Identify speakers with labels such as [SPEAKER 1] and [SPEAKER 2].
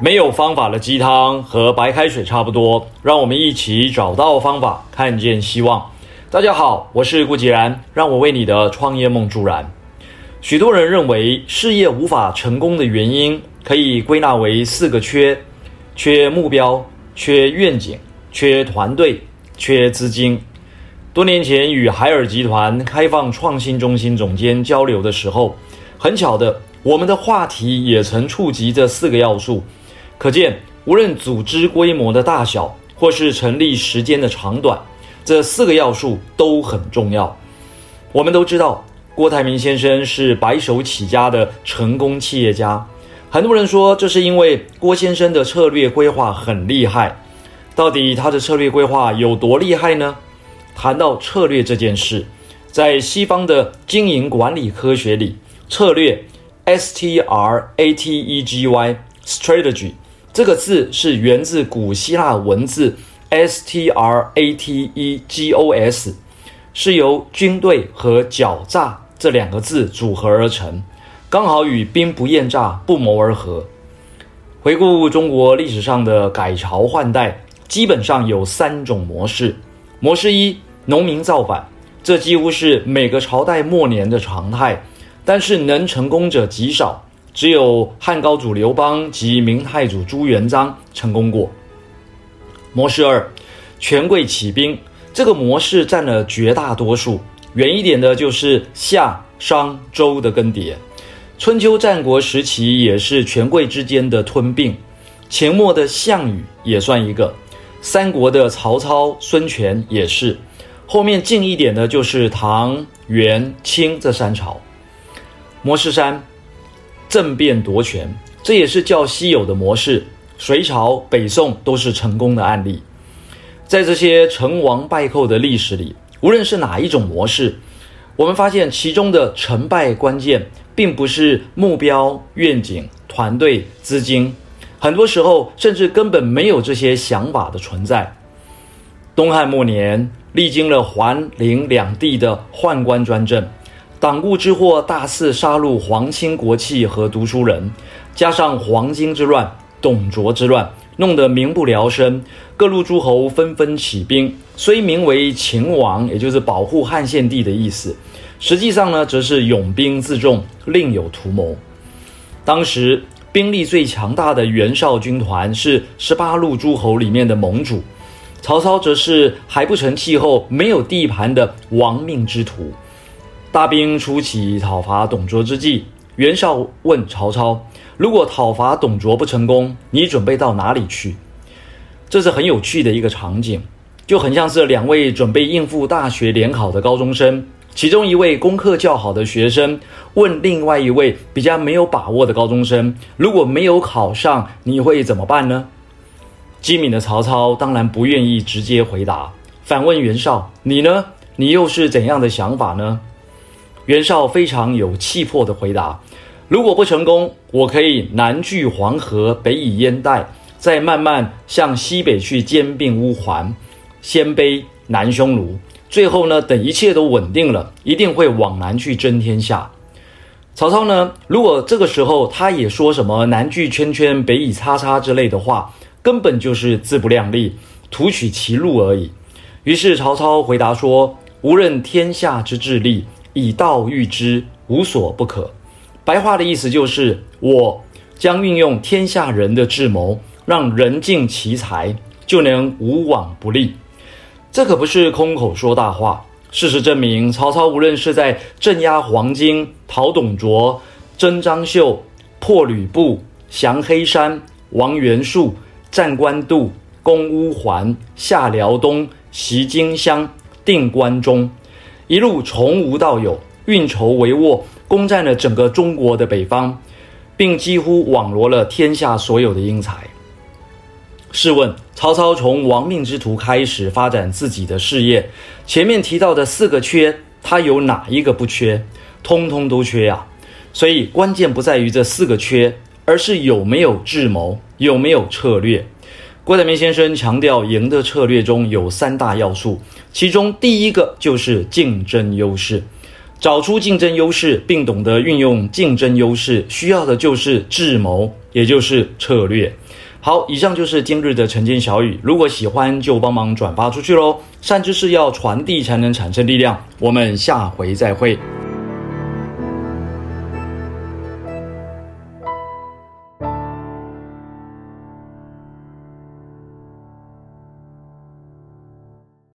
[SPEAKER 1] 没有方法的鸡汤和白开水差不多，让我们一起找到方法，看见希望。大家好，我是顾吉然，让我为你的创业梦助燃。许多人认为事业无法成功的原因，可以归纳为四个缺：缺目标、缺愿景、缺团队、缺资金。多年前与海尔集团开放创新中心总监交流的时候，很巧的，我们的话题也曾触及这四个要素。可见，无论组织规模的大小，或是成立时间的长短，这四个要素都很重要。我们都知道，郭台铭先生是白手起家的成功企业家。很多人说，这是因为郭先生的策略规划很厉害。到底他的策略规划有多厉害呢？谈到策略这件事，在西方的经营管理科学里，策略 （S T R A T E G Y），strategy。这个字是源自古希腊文字 strategos，是由军队和狡诈这两个字组合而成，刚好与兵不厌诈不谋而合。回顾中国历史上的改朝换代，基本上有三种模式。模式一，农民造反，这几乎是每个朝代末年的常态，但是能成功者极少。只有汉高祖刘邦及明太祖朱元璋成功过。模式二，权贵起兵，这个模式占了绝大多数。远一点的就是夏、商、周的更迭。春秋战国时期也是权贵之间的吞并。秦末的项羽也算一个。三国的曹操、孙权也是。后面近一点的就是唐、元、清这三朝。模式三。政变夺权，这也是较稀有的模式。隋朝、北宋都是成功的案例。在这些成王败寇的历史里，无论是哪一种模式，我们发现其中的成败关键，并不是目标、愿景、团队、资金，很多时候甚至根本没有这些想法的存在。东汉末年，历经了桓灵两地的宦官专政。党锢之祸大肆杀戮皇亲国戚和读书人，加上黄巾之乱、董卓之乱，弄得民不聊生。各路诸侯纷纷起兵，虽名为秦王，也就是保护汉献帝的意思，实际上呢，则是拥兵自重，另有图谋。当时兵力最强大的袁绍军团是十八路诸侯里面的盟主，曹操则是还不成气候、没有地盘的亡命之徒。大兵初起讨伐董卓之际，袁绍问曹操：“如果讨伐董卓不成功，你准备到哪里去？”这是很有趣的一个场景，就很像是两位准备应付大学联考的高中生，其中一位功课较好的学生问另外一位比较没有把握的高中生：“如果没有考上，你会怎么办呢？”机敏的曹操当然不愿意直接回答，反问袁绍：“你呢？你又是怎样的想法呢？”袁绍非常有气魄地回答：“如果不成功，我可以南据黄河，北以燕代，再慢慢向西北去兼并乌桓、鲜卑、南匈奴。最后呢，等一切都稳定了，一定会往南去争天下。”曹操呢，如果这个时候他也说什么“南据圈圈，北以叉叉”之类的话，根本就是自不量力，图取其禄而已。于是曹操回答说：“无任天下之治利。”以道御之，无所不可。白话的意思就是，我将运用天下人的智谋，让人尽其才，就能无往不利。这可不是空口说大话。事实证明，曹操无论是在镇压黄巾、讨董卓、征张绣、破吕布、降黑山、王袁术、占官渡、攻乌桓、下辽东、袭荆襄、定关中。一路从无到有，运筹帷幄，攻占了整个中国的北方，并几乎网罗了天下所有的英才。试问，曹操从亡命之徒开始发展自己的事业，前面提到的四个缺，他有哪一个不缺？通通都缺呀、啊！所以关键不在于这四个缺，而是有没有智谋，有没有策略。郭台铭先生强调，赢的策略中有三大要素，其中第一个就是竞争优势。找出竞争优势，并懂得运用竞争优势，需要的就是智谋，也就是策略。好，以上就是今日的晨间小语。如果喜欢，就帮忙转发出去喽。善知识要传递才能产生力量。我们下回再会。